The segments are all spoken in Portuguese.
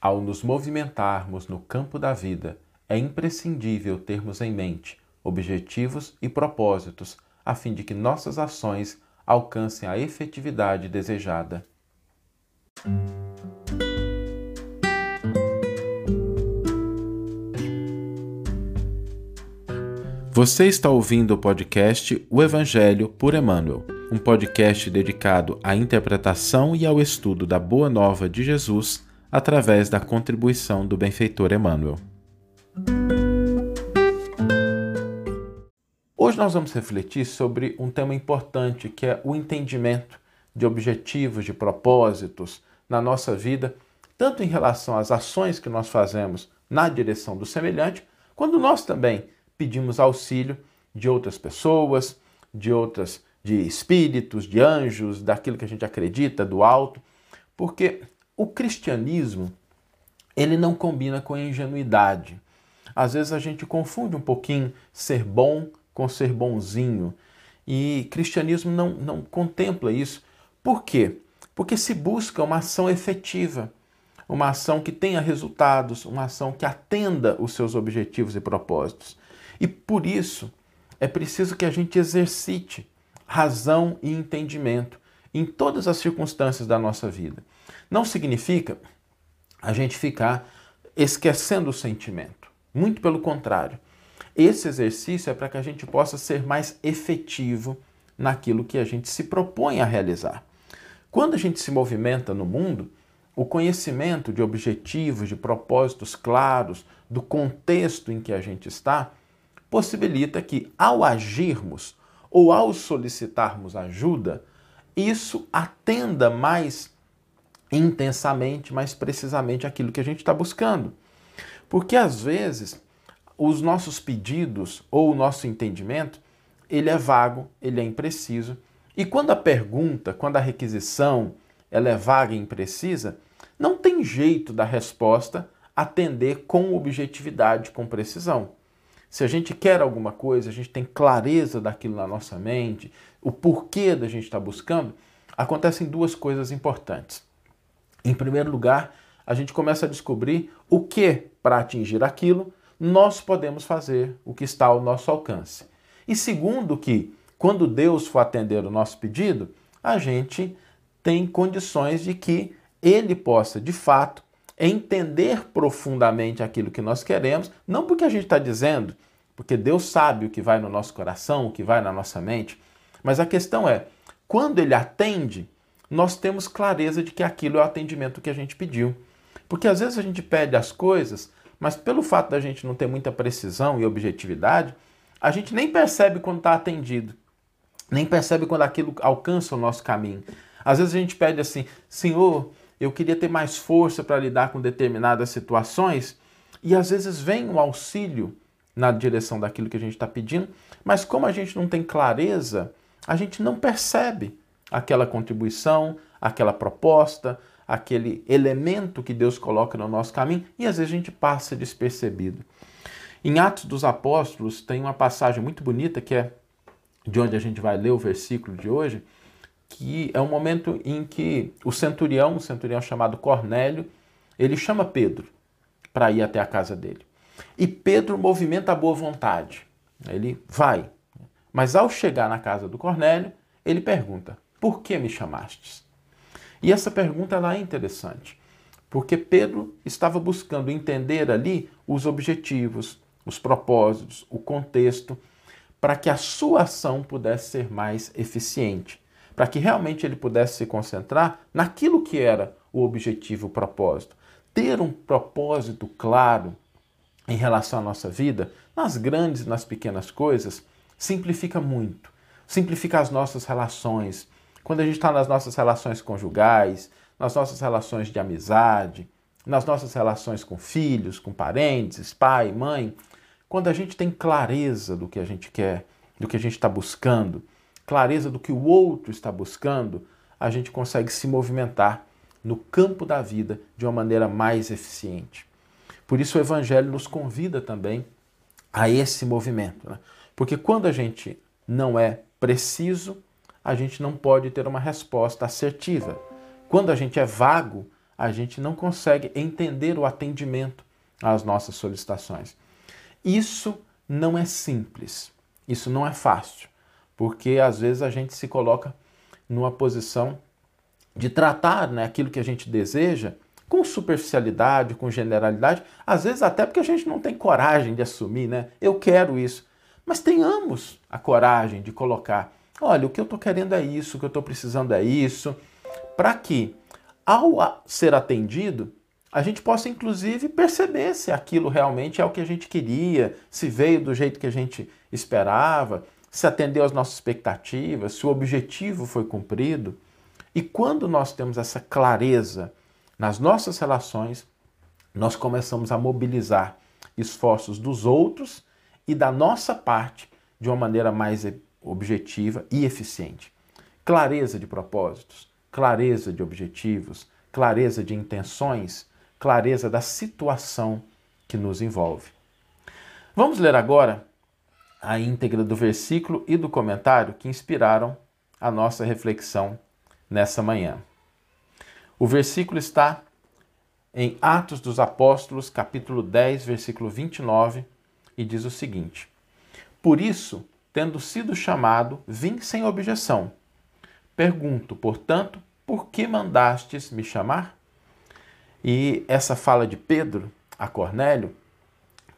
Ao nos movimentarmos no campo da vida, é imprescindível termos em mente objetivos e propósitos, a fim de que nossas ações alcancem a efetividade desejada. Você está ouvindo o podcast O Evangelho por Emmanuel, um podcast dedicado à interpretação e ao estudo da Boa Nova de Jesus através da contribuição do benfeitor Emmanuel. Hoje nós vamos refletir sobre um tema importante que é o entendimento de objetivos, de propósitos na nossa vida, tanto em relação às ações que nós fazemos na direção do semelhante, quando nós também pedimos auxílio de outras pessoas, de outras de espíritos, de anjos, daquilo que a gente acredita, do alto, porque o cristianismo ele não combina com a ingenuidade. Às vezes a gente confunde um pouquinho ser bom com ser bonzinho. E cristianismo não, não contempla isso. Por quê? Porque se busca uma ação efetiva, uma ação que tenha resultados, uma ação que atenda os seus objetivos e propósitos. E por isso é preciso que a gente exercite razão e entendimento em todas as circunstâncias da nossa vida. Não significa a gente ficar esquecendo o sentimento. Muito pelo contrário. Esse exercício é para que a gente possa ser mais efetivo naquilo que a gente se propõe a realizar. Quando a gente se movimenta no mundo, o conhecimento de objetivos, de propósitos claros, do contexto em que a gente está, possibilita que, ao agirmos ou ao solicitarmos ajuda, isso atenda mais intensamente, mais precisamente aquilo que a gente está buscando. Porque às vezes os nossos pedidos ou o nosso entendimento, ele é vago, ele é impreciso. E quando a pergunta, quando a requisição, ela é vaga e imprecisa, não tem jeito da resposta atender com objetividade, com precisão. Se a gente quer alguma coisa, a gente tem clareza daquilo na nossa mente, o porquê da gente estar tá buscando, acontecem duas coisas importantes. Em primeiro lugar, a gente começa a descobrir o que, para atingir aquilo, nós podemos fazer, o que está ao nosso alcance. E segundo, que quando Deus for atender o nosso pedido, a gente tem condições de que Ele possa, de fato, entender profundamente aquilo que nós queremos, não porque a gente está dizendo, porque Deus sabe o que vai no nosso coração, o que vai na nossa mente, mas a questão é, quando Ele atende, nós temos clareza de que aquilo é o atendimento que a gente pediu. Porque às vezes a gente pede as coisas, mas pelo fato da gente não ter muita precisão e objetividade, a gente nem percebe quando está atendido, nem percebe quando aquilo alcança o nosso caminho. Às vezes a gente pede assim, Senhor, eu queria ter mais força para lidar com determinadas situações, e às vezes vem um auxílio na direção daquilo que a gente está pedindo, mas como a gente não tem clareza, a gente não percebe aquela contribuição, aquela proposta, aquele elemento que Deus coloca no nosso caminho e às vezes a gente passa despercebido. Em Atos dos Apóstolos tem uma passagem muito bonita que é de onde a gente vai ler o versículo de hoje, que é um momento em que o centurião, um centurião chamado Cornélio, ele chama Pedro para ir até a casa dele. E Pedro movimenta a boa vontade. Ele vai. Mas ao chegar na casa do Cornélio, ele pergunta: por que me chamastes? E essa pergunta ela é interessante, porque Pedro estava buscando entender ali os objetivos, os propósitos, o contexto, para que a sua ação pudesse ser mais eficiente, para que realmente ele pudesse se concentrar naquilo que era o objetivo, o propósito. Ter um propósito claro em relação à nossa vida, nas grandes e nas pequenas coisas, simplifica muito. Simplifica as nossas relações, quando a gente está nas nossas relações conjugais, nas nossas relações de amizade, nas nossas relações com filhos, com parentes, pai, mãe, quando a gente tem clareza do que a gente quer, do que a gente está buscando, clareza do que o outro está buscando, a gente consegue se movimentar no campo da vida de uma maneira mais eficiente. Por isso o Evangelho nos convida também a esse movimento. Né? Porque quando a gente não é preciso, a gente não pode ter uma resposta assertiva. Quando a gente é vago, a gente não consegue entender o atendimento às nossas solicitações. Isso não é simples, isso não é fácil, porque às vezes a gente se coloca numa posição de tratar né, aquilo que a gente deseja com superficialidade, com generalidade, às vezes até porque a gente não tem coragem de assumir, né? Eu quero isso. Mas tenhamos a coragem de colocar: olha, o que eu estou querendo é isso, o que eu estou precisando é isso, para que, ao ser atendido, a gente possa inclusive perceber se aquilo realmente é o que a gente queria, se veio do jeito que a gente esperava, se atendeu às nossas expectativas, se o objetivo foi cumprido. E quando nós temos essa clareza nas nossas relações, nós começamos a mobilizar esforços dos outros e da nossa parte de uma maneira mais objetiva e eficiente. Clareza de propósitos, clareza de objetivos, clareza de intenções, clareza da situação que nos envolve. Vamos ler agora a íntegra do versículo e do comentário que inspiraram a nossa reflexão nessa manhã. O versículo está em Atos dos Apóstolos, capítulo 10, versículo 29, e diz o seguinte: Por isso, tendo sido chamado, vim sem objeção. Pergunto, portanto, por que mandastes me chamar? E essa fala de Pedro a Cornélio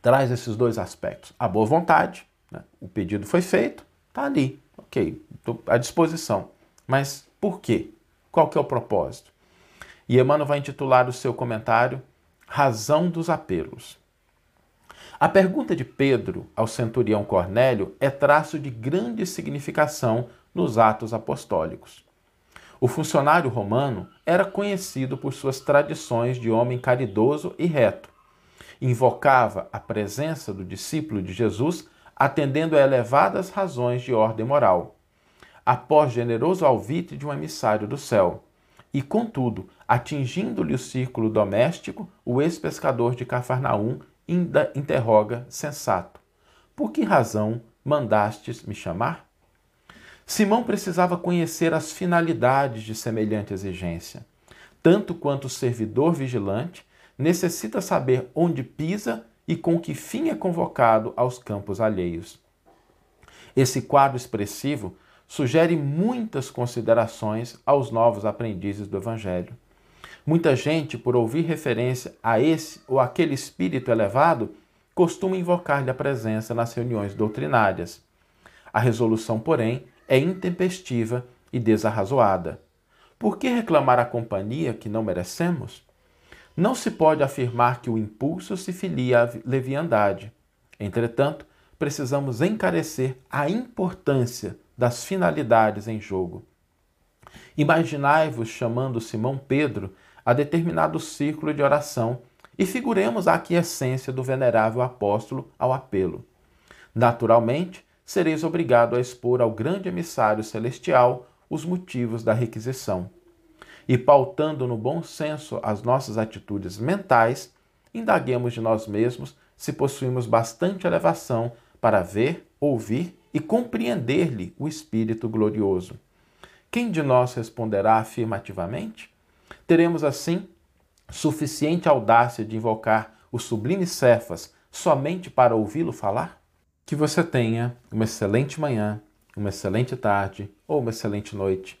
traz esses dois aspectos. A boa vontade, né? o pedido foi feito, está ali, ok, estou à disposição. Mas por quê? Qual que é o propósito? E Emmanuel vai intitular o seu comentário Razão dos Apelos. A pergunta de Pedro ao centurião Cornélio é traço de grande significação nos Atos Apostólicos. O funcionário romano era conhecido por suas tradições de homem caridoso e reto. Invocava a presença do discípulo de Jesus, atendendo a elevadas razões de ordem moral, após generoso alvite de um emissário do céu. E, contudo, atingindo-lhe o círculo doméstico, o ex-pescador de Cafarnaum ainda interroga sensato: Por que razão mandastes me chamar? Simão precisava conhecer as finalidades de semelhante exigência. Tanto quanto o servidor vigilante necessita saber onde pisa e com que fim é convocado aos campos alheios. Esse quadro expressivo sugere muitas considerações aos novos aprendizes do Evangelho. Muita gente, por ouvir referência a esse ou aquele espírito elevado, costuma invocar-lhe a presença nas reuniões doutrinárias. A resolução, porém, é intempestiva e desarrazoada. Por que reclamar a companhia que não merecemos? Não se pode afirmar que o impulso se filia à leviandade. Entretanto, precisamos encarecer a importância das finalidades em jogo. Imaginai-vos chamando Simão Pedro a determinado círculo de oração e figuremos a aquiescência do venerável apóstolo ao apelo. Naturalmente, sereis obrigado a expor ao grande emissário celestial os motivos da requisição. E pautando no bom senso as nossas atitudes mentais, indaguemos de nós mesmos se possuímos bastante elevação para ver, ouvir e compreender-lhe o Espírito glorioso. Quem de nós responderá afirmativamente? Teremos assim suficiente audácia de invocar o sublime Cefas somente para ouvi-lo falar? Que você tenha uma excelente manhã, uma excelente tarde ou uma excelente noite